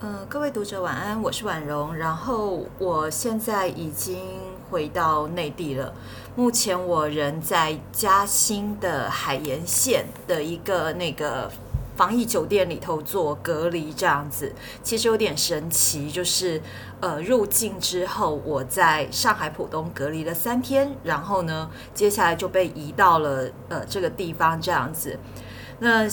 呃，各位读者晚安，我是婉容。然后我现在已经回到内地了，目前我人在嘉兴的海盐县的一个那个防疫酒店里头做隔离，这样子其实有点神奇。就是呃，入境之后我在上海浦东隔离了三天，然后呢，接下来就被移到了呃这个地方这样子。那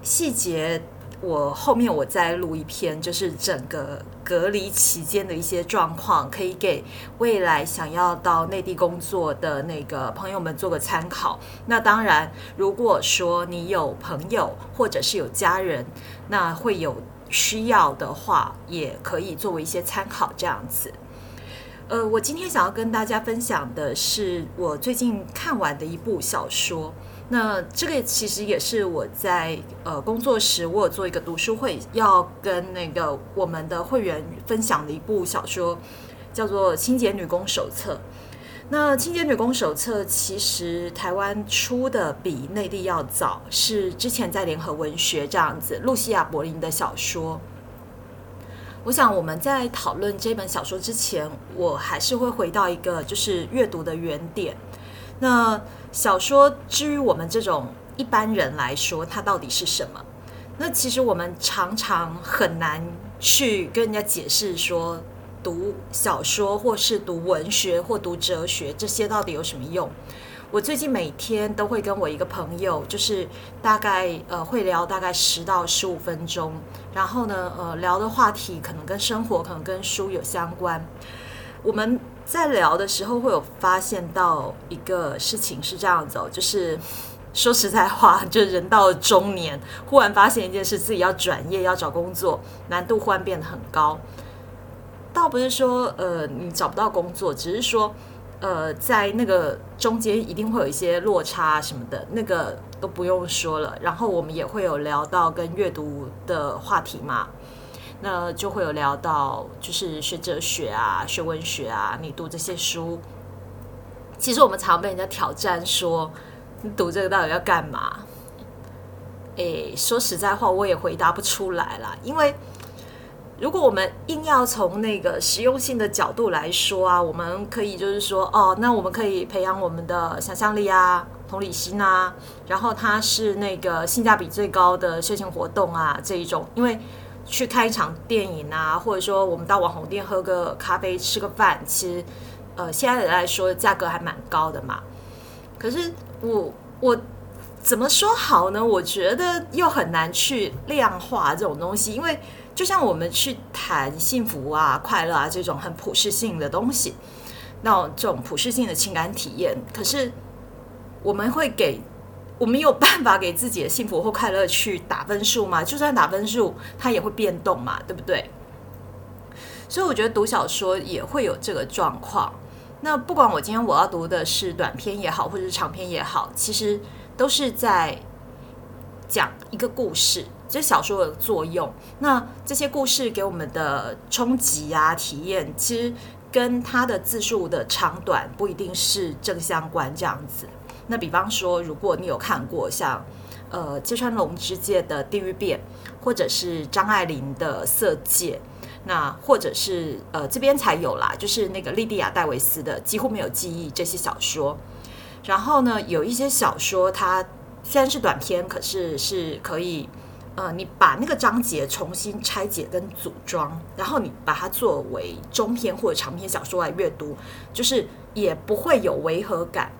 细节。我后面我再录一篇，就是整个隔离期间的一些状况，可以给未来想要到内地工作的那个朋友们做个参考。那当然，如果说你有朋友或者是有家人，那会有需要的话，也可以作为一些参考这样子。呃，我今天想要跟大家分享的是我最近看完的一部小说。那这个其实也是我在呃工作时，我有做一个读书会，要跟那个我们的会员分享的一部小说，叫做《清洁女工手册》。那《清洁女工手册》其实台湾出的比内地要早，是之前在联合文学这样子，露西亚·柏林的小说。我想我们在讨论这本小说之前，我还是会回到一个就是阅读的原点。那小说，至于我们这种一般人来说，它到底是什么？那其实我们常常很难去跟人家解释说，读小说或是读文学或读哲学这些到底有什么用？我最近每天都会跟我一个朋友，就是大概呃会聊大概十到十五分钟，然后呢呃聊的话题可能跟生活，可能跟书有相关。我们在聊的时候会有发现到一个事情是这样子哦，就是说实在话，就人到中年，忽然发现一件事，自己要转业要找工作，难度忽然变得很高。倒不是说呃你找不到工作，只是说呃在那个中间一定会有一些落差什么的，那个都不用说了。然后我们也会有聊到跟阅读的话题嘛。那就会有聊到，就是学哲学啊，学文学啊，你读这些书，其实我们常被人家挑战说，你读这个到底要干嘛？诶，说实在话，我也回答不出来啦。因为如果我们硬要从那个实用性的角度来说啊，我们可以就是说，哦，那我们可以培养我们的想象力啊、同理心啊，然后它是那个性价比最高的休闲活动啊，这一种，因为。去看一场电影啊，或者说我们到网红店喝个咖啡、吃个饭，其实，呃，现在来说价格还蛮高的嘛。可是我我怎么说好呢？我觉得又很难去量化这种东西，因为就像我们去谈幸福啊、快乐啊这种很普世性的东西，那这种普世性的情感体验，可是我们会给。我们有办法给自己的幸福或快乐去打分数吗？就算打分数，它也会变动嘛，对不对？所以我觉得读小说也会有这个状况。那不管我今天我要读的是短篇也好，或者是长篇也好，其实都是在讲一个故事，这小说的作用。那这些故事给我们的冲击啊、体验，其实跟它的字数的长短不一定是正相关，这样子。那比方说，如果你有看过像呃芥川龙之介的《地狱变》，或者是张爱玲的《色戒》，那或者是呃这边才有啦，就是那个莉迪亚戴维斯的《几乎没有记忆》这些小说。然后呢，有一些小说它虽然是短篇，可是是可以呃你把那个章节重新拆解跟组装，然后你把它作为中篇或者长篇小说来阅读，就是也不会有违和感。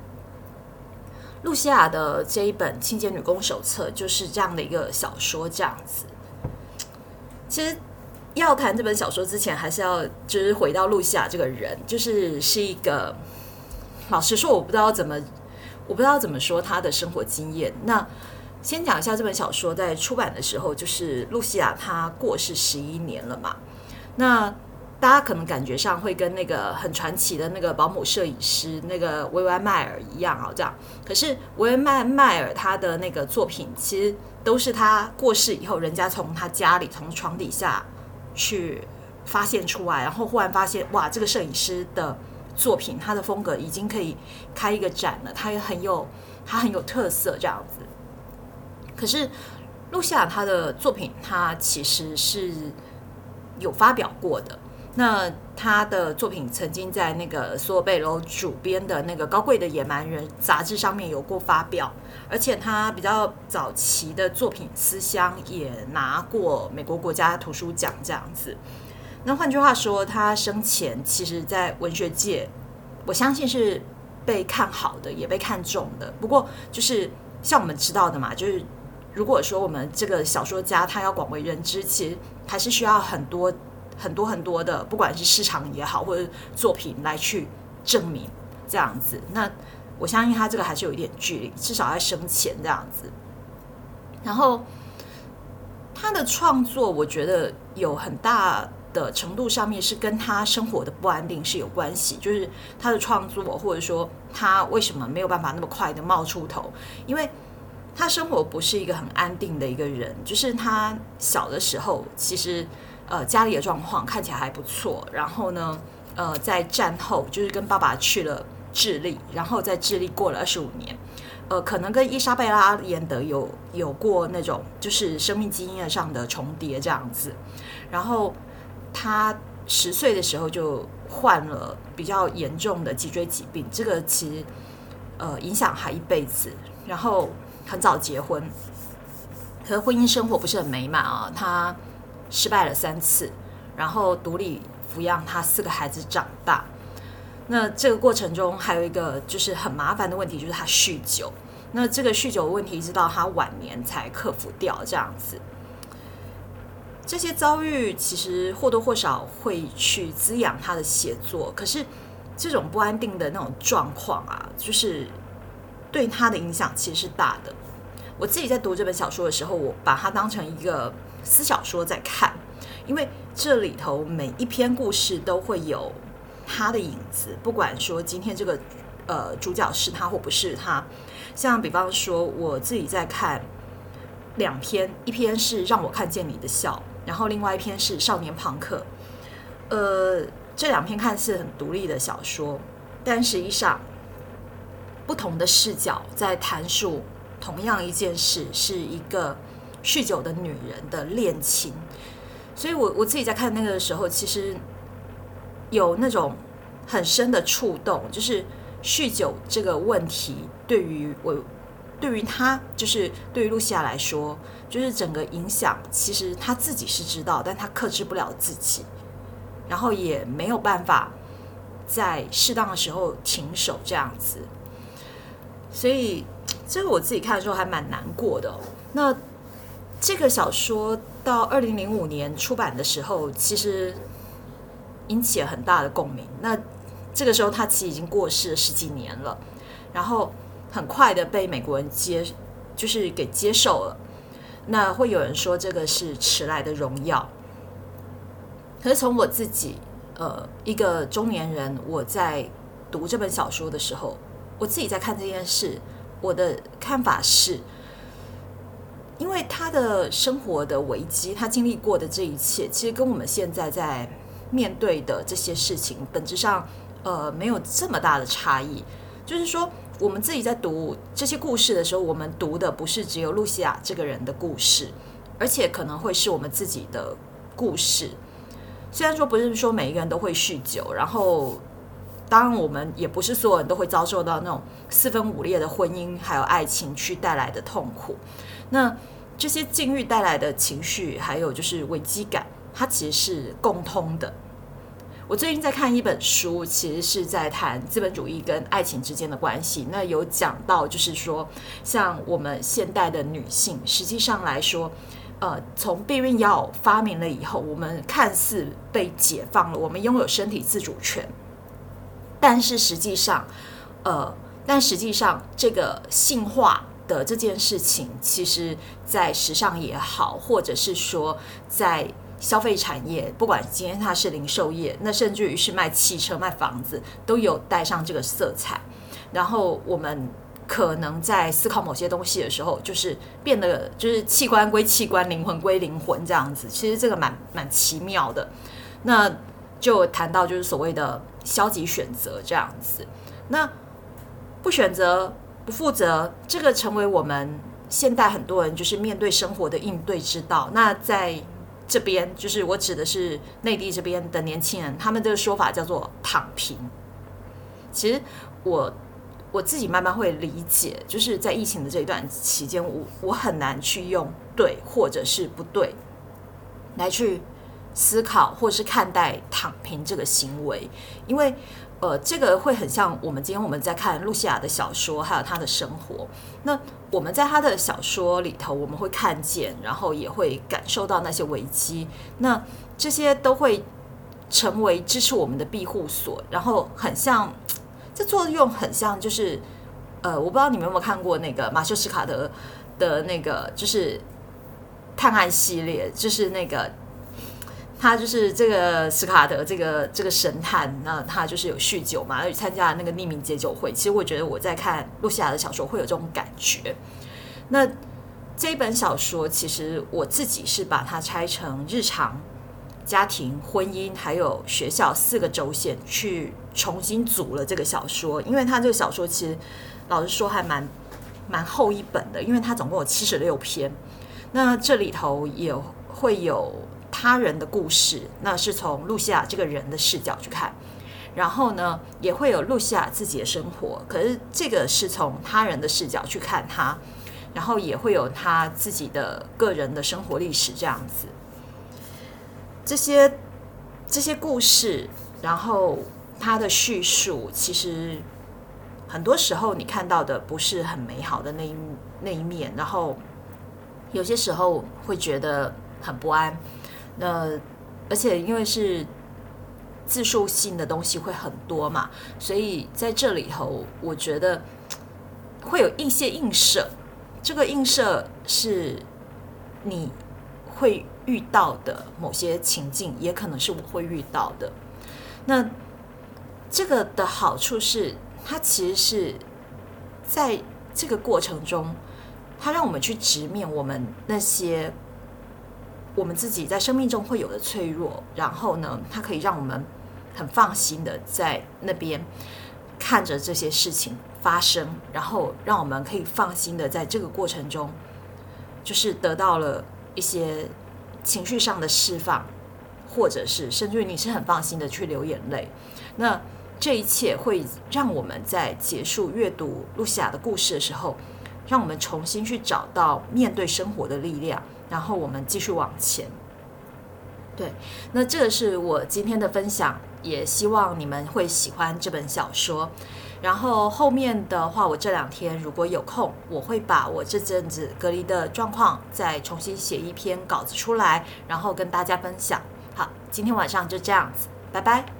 露西亚的这一本《清洁女工手册》就是这样的一个小说，这样子。其实要谈这本小说之前，还是要就是回到露西亚这个人，就是是一个老实说，我不知道怎么，我不知道怎么说他的生活经验。那先讲一下这本小说在出版的时候，就是露西亚她过世十一年了嘛。那大家可能感觉上会跟那个很传奇的那个保姆摄影师那个维维迈尔一样啊，这样。可是维维迈迈尔他的那个作品，其实都是他过世以后，人家从他家里从床底下去发现出来，然后忽然发现哇，这个摄影师的作品，他的风格已经可以开一个展了，他也很有他很有特色这样子。可是露西亚他的作品，他其实是。有发表过的。那他的作品曾经在那个索贝楼主编的那个《高贵的野蛮人》杂志上面有过发表，而且他比较早期的作品《思乡》也拿过美国国家图书奖这样子。那换句话说，他生前其实在文学界，我相信是被看好的，也被看中的。不过，就是像我们知道的嘛，就是如果说我们这个小说家他要广为人知，其实还是需要很多。很多很多的，不管是市场也好，或者作品来去证明这样子。那我相信他这个还是有一点距离，至少在生前这样子。然后他的创作，我觉得有很大的程度上面是跟他生活的不安定是有关系。就是他的创作，或者说他为什么没有办法那么快的冒出头，因为他生活不是一个很安定的一个人。就是他小的时候，其实。呃，家里的状况看起来还不错。然后呢，呃，在战后就是跟爸爸去了智利，然后在智利过了二十五年。呃，可能跟伊莎贝拉·延德有有过那种就是生命经验上的重叠这样子。然后他十岁的时候就患了比较严重的脊椎疾病，这个其实呃影响他一辈子。然后很早结婚，可婚姻生活不是很美满啊，他。失败了三次，然后独立抚养他四个孩子长大。那这个过程中还有一个就是很麻烦的问题，就是他酗酒。那这个酗酒的问题，一直到他晚年才克服掉。这样子，这些遭遇其实或多或少会去滋养他的写作。可是这种不安定的那种状况啊，就是对他的影响其实是大的。我自己在读这本小说的时候，我把它当成一个。私小说在看，因为这里头每一篇故事都会有他的影子，不管说今天这个呃主角是他或不是他。像比方说，我自己在看两篇，一篇是让我看见你的笑，然后另外一篇是少年朋克。呃，这两篇看似很独立的小说，但实际上不同的视角在谈述同样一件事，是一个。酗酒的女人的恋情，所以我我自己在看那个的时候，其实有那种很深的触动，就是酗酒这个问题对于我，对于他，就是对于露西亚来说，就是整个影响，其实他自己是知道，但他克制不了自己，然后也没有办法在适当的时候停手这样子，所以这个我自己看的时候还蛮难过的。那这个小说到二零零五年出版的时候，其实引起了很大的共鸣。那这个时候他其实已经过世了十几年了，然后很快的被美国人接，就是给接受了。那会有人说这个是迟来的荣耀。可是从我自己，呃，一个中年人，我在读这本小说的时候，我自己在看这件事，我的看法是。因为他的生活的危机，他经历过的这一切，其实跟我们现在在面对的这些事情，本质上呃没有这么大的差异。就是说，我们自己在读这些故事的时候，我们读的不是只有露西亚这个人的故事，而且可能会是我们自己的故事。虽然说不是说每一个人都会酗酒，然后当然我们也不是所有人都会遭受到那种四分五裂的婚姻还有爱情去带来的痛苦。那这些境遇带来的情绪，还有就是危机感，它其实是共通的。我最近在看一本书，其实是在谈资本主义跟爱情之间的关系。那有讲到，就是说，像我们现代的女性，实际上来说，呃，从避孕药发明了以后，我们看似被解放了，我们拥有身体自主权，但是实际上，呃，但实际上这个性化。的这件事情，其实，在时尚也好，或者是说在消费产业，不管今天它是零售业，那甚至于是卖汽车、卖房子，都有带上这个色彩。然后我们可能在思考某些东西的时候，就是变得就是器官归器官，灵魂归灵魂这样子。其实这个蛮蛮奇妙的。那就谈到就是所谓的消极选择这样子。那不选择。不负责，这个成为我们现代很多人就是面对生活的应对之道。那在这边，就是我指的是内地这边的年轻人，他们的说法叫做躺平。其实我我自己慢慢会理解，就是在疫情的这一段期间，我我很难去用对或者是不对来去思考或是看待躺平这个行为，因为呃，这个会很像我们今天我们在看露西亚的小说，还有她的生活。那我们在她的小说里头，我们会看见，然后也会感受到那些危机，那这些都会成为支持我们的庇护所，然后很像。这作用很像，就是呃，我不知道你们有没有看过那个马修·斯卡德的那个，就是探案系列，就是那个他就是这个斯卡德这个这个神探，那他就是有酗酒嘛，而且参加了那个匿名解酒会。其实我觉得我在看露西亚的小说会有这种感觉。那这本小说，其实我自己是把它拆成日常。家庭、婚姻还有学校四个轴线去重新组了这个小说，因为它这个小说其实老实说还蛮蛮厚一本的，因为它总共有七十六篇。那这里头也会有他人的故事，那是从露西亚这个人的视角去看，然后呢也会有露西亚自己的生活，可是这个是从他人的视角去看他，然后也会有他自己的个人的生活历史这样子。这些这些故事，然后他的叙述，其实很多时候你看到的不是很美好的那一那一面，然后有些时候会觉得很不安。那而且因为是自述性的东西会很多嘛，所以在这里头，我觉得会有一些映射。这个映射是你会。遇到的某些情境，也可能是我会遇到的。那这个的好处是，它其实是在这个过程中，它让我们去直面我们那些我们自己在生命中会有的脆弱。然后呢，它可以让我们很放心的在那边看着这些事情发生，然后让我们可以放心的在这个过程中，就是得到了一些。情绪上的释放，或者是甚至于你是很放心的去流眼泪，那这一切会让我们在结束阅读露西亚的故事的时候，让我们重新去找到面对生活的力量，然后我们继续往前。对，那这个是我今天的分享，也希望你们会喜欢这本小说。然后后面的话，我这两天如果有空，我会把我这阵子隔离的状况再重新写一篇稿子出来，然后跟大家分享。好，今天晚上就这样子，拜拜。